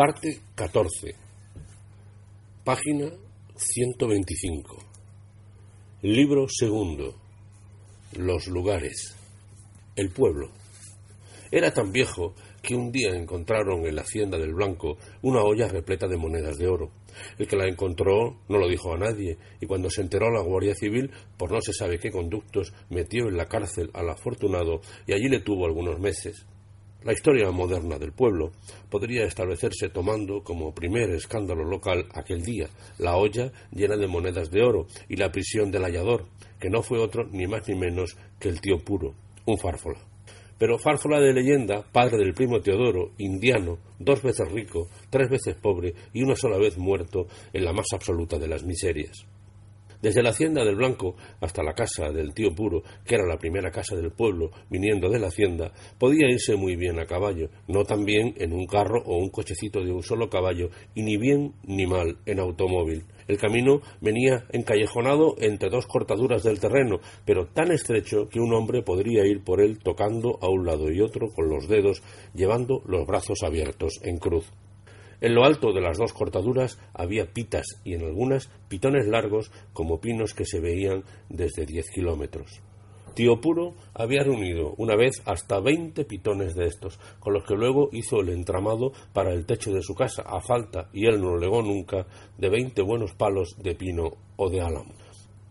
Parte 14. Página 125. Libro segundo. Los lugares. El pueblo. Era tan viejo que un día encontraron en la hacienda del Blanco una olla repleta de monedas de oro. El que la encontró no lo dijo a nadie, y cuando se enteró la Guardia Civil, por no se sabe qué conductos, metió en la cárcel al afortunado y allí le tuvo algunos meses. La historia moderna del pueblo podría establecerse tomando como primer escándalo local aquel día la olla llena de monedas de oro y la prisión del hallador, que no fue otro ni más ni menos que el tío puro, un fárfola. Pero fárfola de leyenda, padre del primo Teodoro, indiano, dos veces rico, tres veces pobre y una sola vez muerto en la más absoluta de las miserias. Desde la hacienda del Blanco hasta la casa del tío Puro, que era la primera casa del pueblo, viniendo de la hacienda, podía irse muy bien a caballo, no tan bien en un carro o un cochecito de un solo caballo, y ni bien ni mal en automóvil. El camino venía encallejonado entre dos cortaduras del terreno, pero tan estrecho que un hombre podría ir por él tocando a un lado y otro con los dedos, llevando los brazos abiertos en cruz. En lo alto de las dos cortaduras había pitas y en algunas pitones largos como pinos que se veían desde diez kilómetros. Tío Puro había reunido una vez hasta veinte pitones de estos, con los que luego hizo el entramado para el techo de su casa, a falta, y él no legó nunca, de veinte buenos palos de pino o de álamo.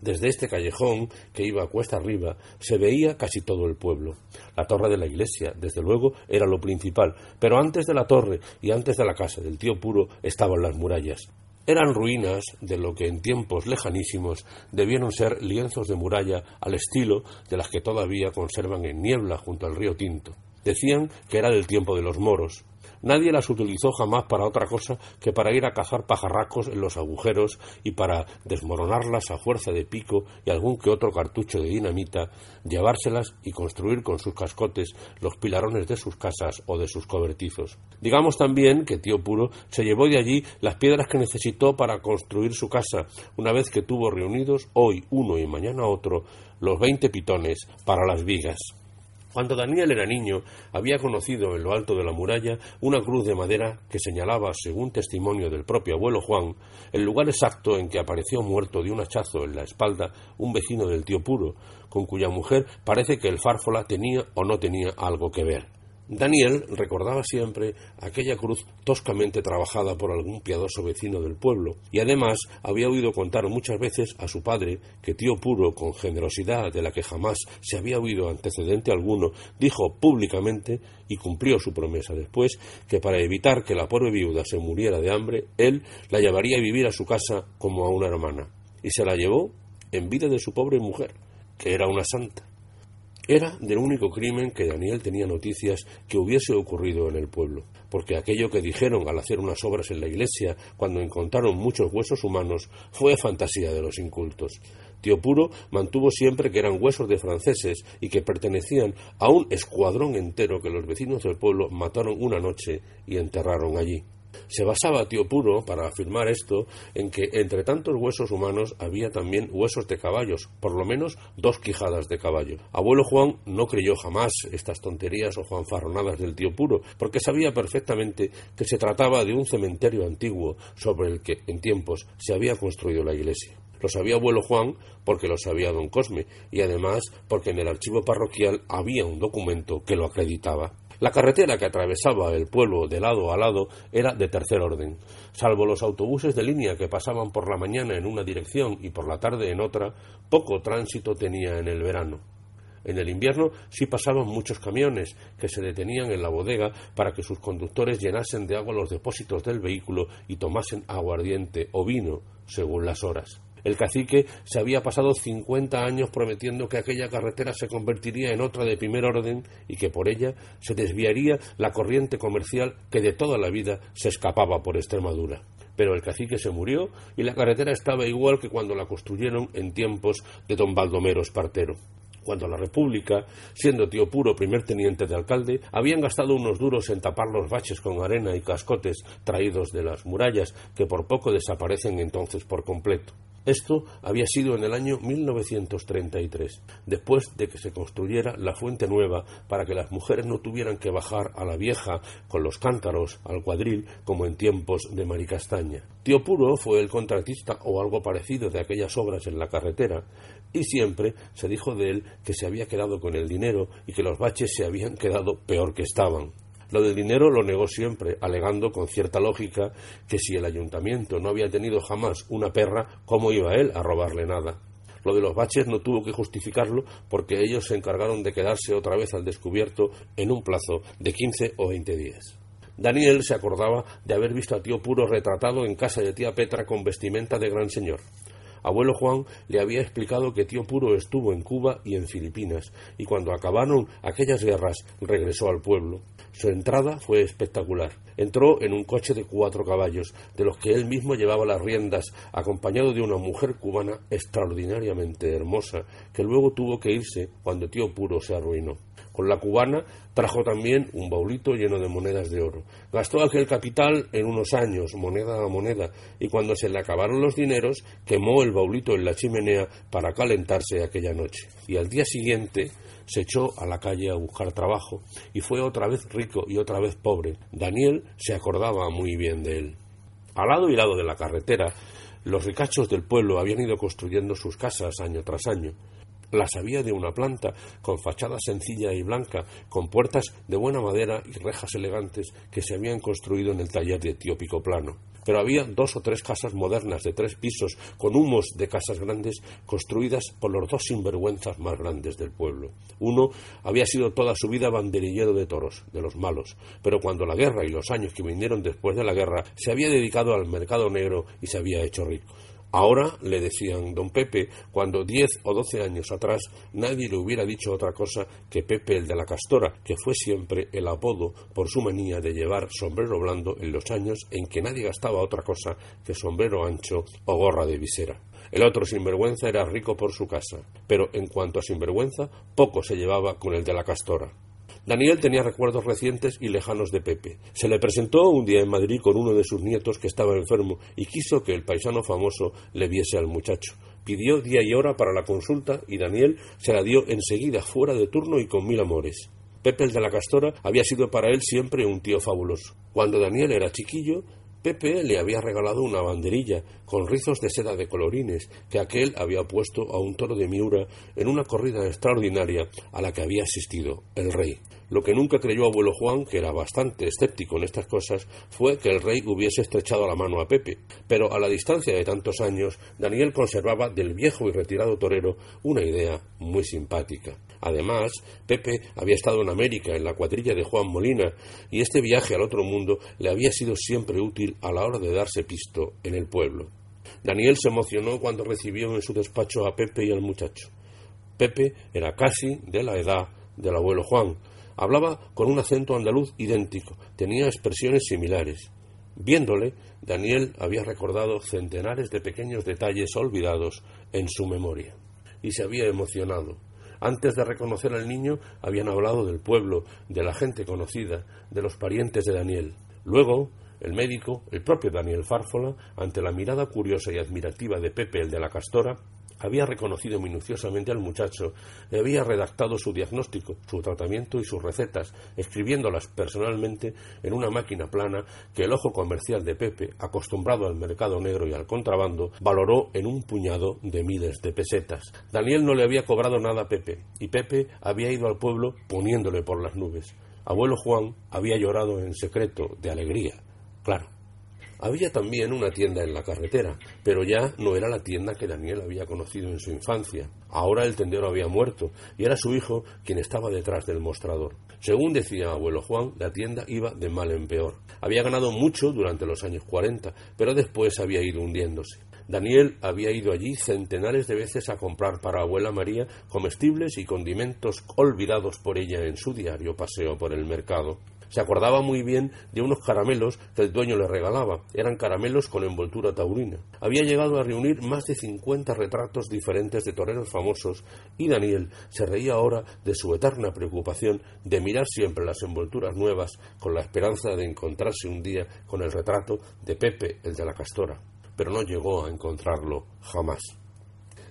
Desde este callejón, que iba cuesta arriba, se veía casi todo el pueblo. La torre de la iglesia, desde luego, era lo principal, pero antes de la torre y antes de la casa del tío Puro estaban las murallas. Eran ruinas de lo que en tiempos lejanísimos debieron ser lienzos de muralla al estilo de las que todavía conservan en niebla junto al río Tinto. Decían que era del tiempo de los moros, Nadie las utilizó jamás para otra cosa que para ir a cazar pajarracos en los agujeros y para desmoronarlas a fuerza de pico y algún que otro cartucho de dinamita, llevárselas y construir con sus cascotes los pilarones de sus casas o de sus cobertizos. Digamos también que tío Puro se llevó de allí las piedras que necesitó para construir su casa, una vez que tuvo reunidos hoy uno y mañana otro los veinte pitones para las vigas. Cuando Daniel era niño, había conocido en lo alto de la muralla una cruz de madera que señalaba, según testimonio del propio abuelo Juan, el lugar exacto en que apareció muerto de un hachazo en la espalda un vecino del tío Puro, con cuya mujer parece que el fárfola tenía o no tenía algo que ver. Daniel recordaba siempre aquella cruz toscamente trabajada por algún piadoso vecino del pueblo, y además había oído contar muchas veces a su padre que tío puro, con generosidad de la que jamás se había oído antecedente alguno, dijo públicamente, y cumplió su promesa después, que para evitar que la pobre viuda se muriera de hambre, él la llevaría a vivir a su casa como a una hermana, y se la llevó en vida de su pobre mujer, que era una santa. Era del único crimen que Daniel tenía noticias que hubiese ocurrido en el pueblo, porque aquello que dijeron al hacer unas obras en la iglesia cuando encontraron muchos huesos humanos fue fantasía de los incultos. Tío Puro mantuvo siempre que eran huesos de franceses y que pertenecían a un escuadrón entero que los vecinos del pueblo mataron una noche y enterraron allí. Se basaba Tío Puro, para afirmar esto, en que entre tantos huesos humanos había también huesos de caballos, por lo menos dos quijadas de caballo. Abuelo Juan no creyó jamás estas tonterías o juanfarronadas del Tío Puro, porque sabía perfectamente que se trataba de un cementerio antiguo sobre el que en tiempos se había construido la iglesia. Lo sabía abuelo Juan porque lo sabía don Cosme y además porque en el archivo parroquial había un documento que lo acreditaba. La carretera que atravesaba el pueblo de lado a lado era de tercer orden. Salvo los autobuses de línea que pasaban por la mañana en una dirección y por la tarde en otra, poco tránsito tenía en el verano. En el invierno sí pasaban muchos camiones que se detenían en la bodega para que sus conductores llenasen de agua los depósitos del vehículo y tomasen aguardiente o vino según las horas. El cacique se había pasado cincuenta años prometiendo que aquella carretera se convertiría en otra de primer orden y que por ella se desviaría la corriente comercial que de toda la vida se escapaba por Extremadura. Pero el cacique se murió y la carretera estaba igual que cuando la construyeron en tiempos de don Baldomero Espartero cuando la República, siendo tío puro primer teniente de alcalde, habían gastado unos duros en tapar los baches con arena y cascotes traídos de las murallas que por poco desaparecen entonces por completo. Esto había sido en el año 1933, después de que se construyera la fuente nueva para que las mujeres no tuvieran que bajar a la vieja con los cántaros al cuadril como en tiempos de Maricastaña. Tío Puro fue el contratista o algo parecido de aquellas obras en la carretera, y siempre se dijo de él que se había quedado con el dinero y que los baches se habían quedado peor que estaban. Lo del dinero lo negó siempre, alegando con cierta lógica que si el ayuntamiento no había tenido jamás una perra, ¿cómo iba él a robarle nada? Lo de los baches no tuvo que justificarlo porque ellos se encargaron de quedarse otra vez al descubierto en un plazo de quince o veinte días. Daniel se acordaba de haber visto a tío Puro retratado en casa de tía Petra con vestimenta de gran señor. Abuelo Juan le había explicado que tío Puro estuvo en Cuba y en Filipinas, y cuando acabaron aquellas guerras regresó al pueblo. Su entrada fue espectacular. Entró en un coche de cuatro caballos, de los que él mismo llevaba las riendas, acompañado de una mujer cubana extraordinariamente hermosa, que luego tuvo que irse cuando tío Puro se arruinó. Con la cubana trajo también un baulito lleno de monedas de oro. Gastó aquel capital en unos años, moneda a moneda, y cuando se le acabaron los dineros, quemó el baulito en la chimenea para calentarse aquella noche. Y al día siguiente se echó a la calle a buscar trabajo y fue otra vez rico y otra vez pobre. Daniel se acordaba muy bien de él. Al lado y lado de la carretera, los ricachos del pueblo habían ido construyendo sus casas año tras año. Las había de una planta, con fachada sencilla y blanca, con puertas de buena madera y rejas elegantes que se habían construido en el taller de tío Plano pero había dos o tres casas modernas de tres pisos con humos de casas grandes construidas por los dos sinvergüenzas más grandes del pueblo. Uno había sido toda su vida banderillero de toros, de los malos, pero cuando la guerra y los años que vinieron después de la guerra se había dedicado al mercado negro y se había hecho rico. Ahora le decían don Pepe, cuando diez o doce años atrás nadie le hubiera dicho otra cosa que Pepe el de la Castora, que fue siempre el apodo por su manía de llevar sombrero blando en los años en que nadie gastaba otra cosa que sombrero ancho o gorra de visera. El otro sinvergüenza era rico por su casa, pero en cuanto a sinvergüenza, poco se llevaba con el de la Castora. Daniel tenía recuerdos recientes y lejanos de Pepe. Se le presentó un día en Madrid con uno de sus nietos que estaba enfermo y quiso que el paisano famoso le viese al muchacho. Pidió día y hora para la consulta y Daniel se la dio enseguida fuera de turno y con mil amores. Pepe el de la Castora había sido para él siempre un tío fabuloso. Cuando Daniel era chiquillo, Pepe le había regalado una banderilla con rizos de seda de colorines que aquel había puesto a un toro de Miura en una corrida extraordinaria a la que había asistido el rey. Lo que nunca creyó abuelo Juan, que era bastante escéptico en estas cosas, fue que el rey hubiese estrechado la mano a Pepe, pero a la distancia de tantos años, Daniel conservaba del viejo y retirado torero una idea muy simpática. Además, Pepe había estado en América en la cuadrilla de Juan Molina y este viaje al otro mundo le había sido siempre útil a la hora de darse pisto en el pueblo. Daniel se emocionó cuando recibió en su despacho a Pepe y al muchacho. Pepe era casi de la edad del abuelo Juan. Hablaba con un acento andaluz idéntico, tenía expresiones similares. Viéndole, Daniel había recordado centenares de pequeños detalles olvidados en su memoria y se había emocionado. Antes de reconocer al niño, habían hablado del pueblo, de la gente conocida, de los parientes de Daniel. Luego, el médico, el propio Daniel Fárfola, ante la mirada curiosa y admirativa de Pepe el de la Castora, había reconocido minuciosamente al muchacho y había redactado su diagnóstico, su tratamiento y sus recetas, escribiéndolas personalmente en una máquina plana que el ojo comercial de Pepe, acostumbrado al mercado negro y al contrabando, valoró en un puñado de miles de pesetas. Daniel no le había cobrado nada a Pepe, y Pepe había ido al pueblo poniéndole por las nubes. Abuelo Juan había llorado en secreto de alegría, claro. Había también una tienda en la carretera, pero ya no era la tienda que Daniel había conocido en su infancia. Ahora el tendero había muerto y era su hijo quien estaba detrás del mostrador. Según decía abuelo Juan, la tienda iba de mal en peor. Había ganado mucho durante los años 40, pero después había ido hundiéndose. Daniel había ido allí centenares de veces a comprar para abuela María comestibles y condimentos olvidados por ella en su diario paseo por el mercado. Se acordaba muy bien de unos caramelos que el dueño le regalaba. Eran caramelos con envoltura taurina. Había llegado a reunir más de cincuenta retratos diferentes de toreros famosos y Daniel se reía ahora de su eterna preocupación de mirar siempre las envolturas nuevas con la esperanza de encontrarse un día con el retrato de Pepe, el de la Castora. pero no llegó a encontrarlo jamás.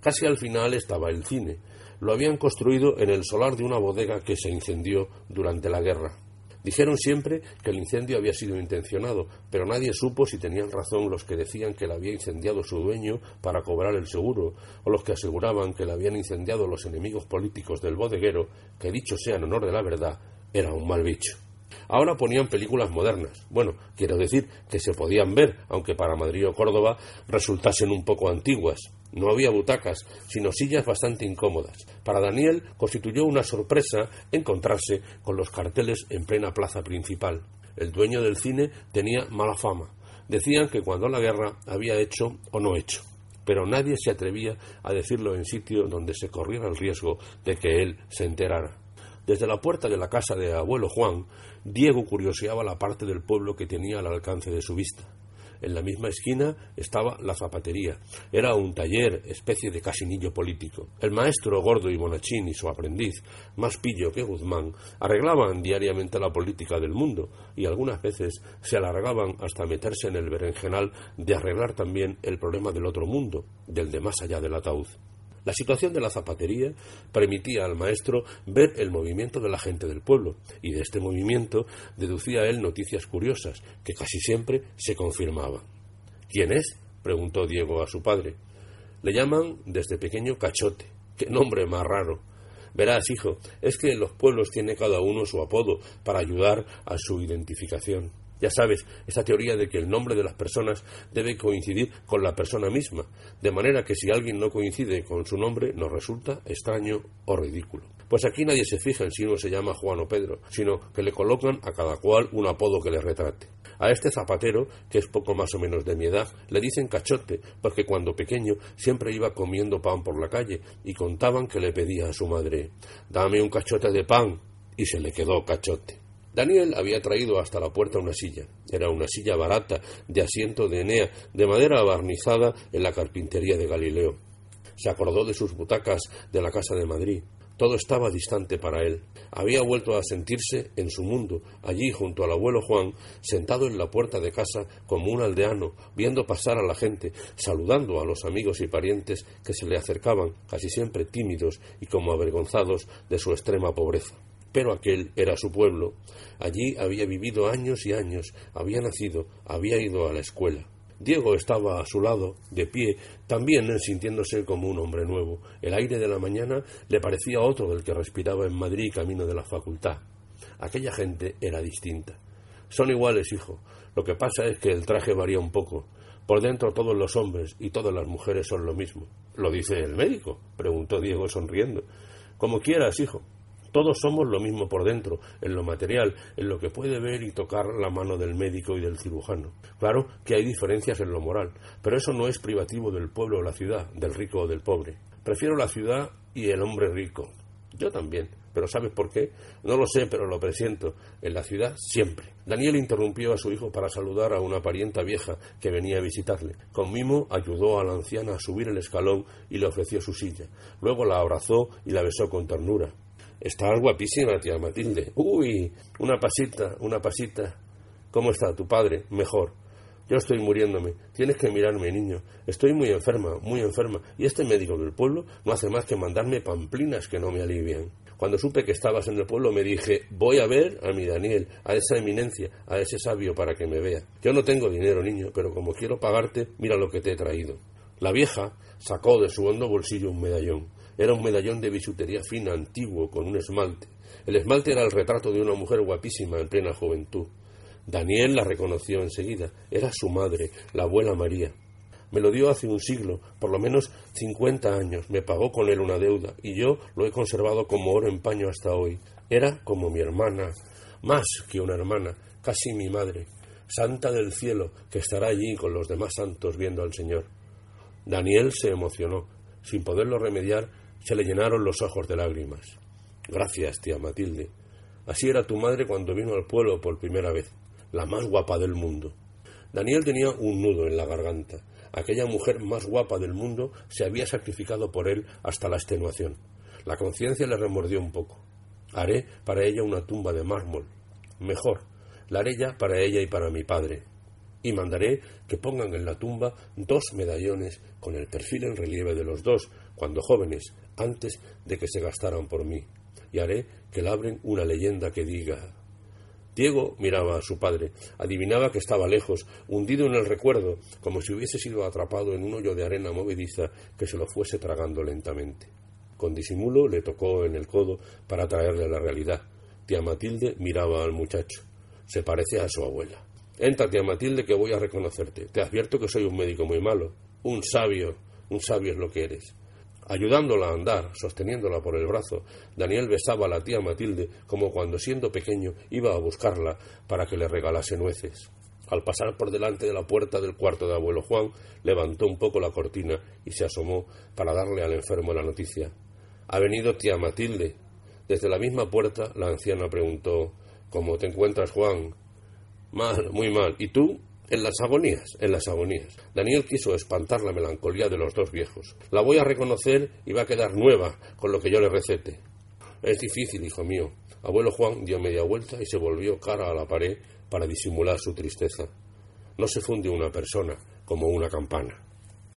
Casi al final estaba el cine. Lo habían construido en el solar de una bodega que se incendió durante la guerra. Dijeron siempre que el incendio había sido intencionado, pero nadie supo si tenían razón los que decían que la había incendiado su dueño para cobrar el seguro, o los que aseguraban que la habían incendiado los enemigos políticos del bodeguero, que dicho sea en honor de la verdad, era un mal bicho. Ahora ponían películas modernas. Bueno, quiero decir que se podían ver, aunque para Madrid o Córdoba resultasen un poco antiguas. No había butacas, sino sillas bastante incómodas. Para Daniel constituyó una sorpresa encontrarse con los carteles en plena plaza principal. El dueño del cine tenía mala fama. Decían que cuando la guerra había hecho o no hecho. Pero nadie se atrevía a decirlo en sitio donde se corriera el riesgo de que él se enterara. Desde la puerta de la casa de abuelo Juan, Diego curioseaba la parte del pueblo que tenía al alcance de su vista. En la misma esquina estaba la zapatería. Era un taller, especie de casinillo político. El maestro gordo y bonachín y su aprendiz, más pillo que Guzmán, arreglaban diariamente la política del mundo y algunas veces se alargaban hasta meterse en el berenjenal de arreglar también el problema del otro mundo, del de más allá del ataúd. La situación de la zapatería permitía al maestro ver el movimiento de la gente del pueblo, y de este movimiento deducía él noticias curiosas, que casi siempre se confirmaban. ¿Quién es? preguntó Diego a su padre. Le llaman desde pequeño cachote. ¡Qué nombre más raro! Verás, hijo, es que en los pueblos tiene cada uno su apodo para ayudar a su identificación. Ya sabes, esa teoría de que el nombre de las personas debe coincidir con la persona misma, de manera que si alguien no coincide con su nombre nos resulta extraño o ridículo. Pues aquí nadie se fija en si uno se llama Juan o Pedro, sino que le colocan a cada cual un apodo que le retrate. A este zapatero, que es poco más o menos de mi edad, le dicen cachote, porque cuando pequeño siempre iba comiendo pan por la calle y contaban que le pedía a su madre Dame un cachote de pan y se le quedó cachote. Daniel había traído hasta la puerta una silla. Era una silla barata, de asiento de Enea, de madera barnizada en la carpintería de Galileo. Se acordó de sus butacas de la casa de Madrid. Todo estaba distante para él. Había vuelto a sentirse en su mundo, allí junto al abuelo Juan, sentado en la puerta de casa como un aldeano, viendo pasar a la gente, saludando a los amigos y parientes que se le acercaban, casi siempre tímidos y como avergonzados de su extrema pobreza pero aquel era su pueblo. Allí había vivido años y años, había nacido, había ido a la escuela. Diego estaba a su lado, de pie, también sintiéndose como un hombre nuevo. El aire de la mañana le parecía otro del que respiraba en Madrid camino de la facultad. Aquella gente era distinta. Son iguales, hijo. Lo que pasa es que el traje varía un poco. Por dentro todos los hombres y todas las mujeres son lo mismo. ¿Lo dice el médico? preguntó Diego sonriendo. Como quieras, hijo. Todos somos lo mismo por dentro, en lo material, en lo que puede ver y tocar la mano del médico y del cirujano. Claro que hay diferencias en lo moral, pero eso no es privativo del pueblo o la ciudad, del rico o del pobre. Prefiero la ciudad y el hombre rico. Yo también. ¿Pero sabes por qué? No lo sé, pero lo presiento. En la ciudad siempre. Daniel interrumpió a su hijo para saludar a una parienta vieja que venía a visitarle. Con mimo ayudó a la anciana a subir el escalón y le ofreció su silla. Luego la abrazó y la besó con ternura. Estás guapísima, tía Matilde. Uy, una pasita, una pasita. ¿Cómo está tu padre? Mejor. Yo estoy muriéndome. Tienes que mirarme, niño. Estoy muy enferma, muy enferma. Y este médico del pueblo no hace más que mandarme pamplinas que no me alivian. Cuando supe que estabas en el pueblo me dije, voy a ver a mi Daniel, a esa eminencia, a ese sabio para que me vea. Yo no tengo dinero, niño, pero como quiero pagarte, mira lo que te he traído. La vieja sacó de su hondo bolsillo un medallón. Era un medallón de bisutería fina, antiguo, con un esmalte. El esmalte era el retrato de una mujer guapísima en plena juventud. Daniel la reconoció enseguida. Era su madre, la abuela María. Me lo dio hace un siglo, por lo menos cincuenta años. Me pagó con él una deuda y yo lo he conservado como oro en paño hasta hoy. Era como mi hermana, más que una hermana, casi mi madre, santa del cielo, que estará allí con los demás santos viendo al Señor. Daniel se emocionó. Sin poderlo remediar, se le llenaron los ojos de lágrimas. Gracias, tía Matilde. Así era tu madre cuando vino al pueblo por primera vez, la más guapa del mundo. Daniel tenía un nudo en la garganta. Aquella mujer más guapa del mundo se había sacrificado por él hasta la extenuación. La conciencia le remordió un poco. Haré para ella una tumba de mármol. Mejor, la haré ya para ella y para mi padre. Y mandaré que pongan en la tumba dos medallones con el perfil en relieve de los dos, cuando jóvenes, antes de que se gastaran por mí, y haré que labren una leyenda que diga Diego miraba a su padre, adivinaba que estaba lejos, hundido en el recuerdo, como si hubiese sido atrapado en un hoyo de arena movediza que se lo fuese tragando lentamente. Con disimulo le tocó en el codo para traerle a la realidad. Tía Matilde miraba al muchacho. Se parece a su abuela. Entra, tía Matilde, que voy a reconocerte. Te advierto que soy un médico muy malo. Un sabio, un sabio es lo que eres. Ayudándola a andar, sosteniéndola por el brazo, Daniel besaba a la tía Matilde como cuando siendo pequeño iba a buscarla para que le regalase nueces. Al pasar por delante de la puerta del cuarto de abuelo Juan, levantó un poco la cortina y se asomó para darle al enfermo la noticia. Ha venido tía Matilde. Desde la misma puerta la anciana preguntó ¿Cómo te encuentras, Juan? Mal, muy mal. ¿Y tú? En las agonías, en las agonías. Daniel quiso espantar la melancolía de los dos viejos. La voy a reconocer y va a quedar nueva con lo que yo le recete. Es difícil, hijo mío. Abuelo Juan dio media vuelta y se volvió cara a la pared para disimular su tristeza. No se funde una persona como una campana.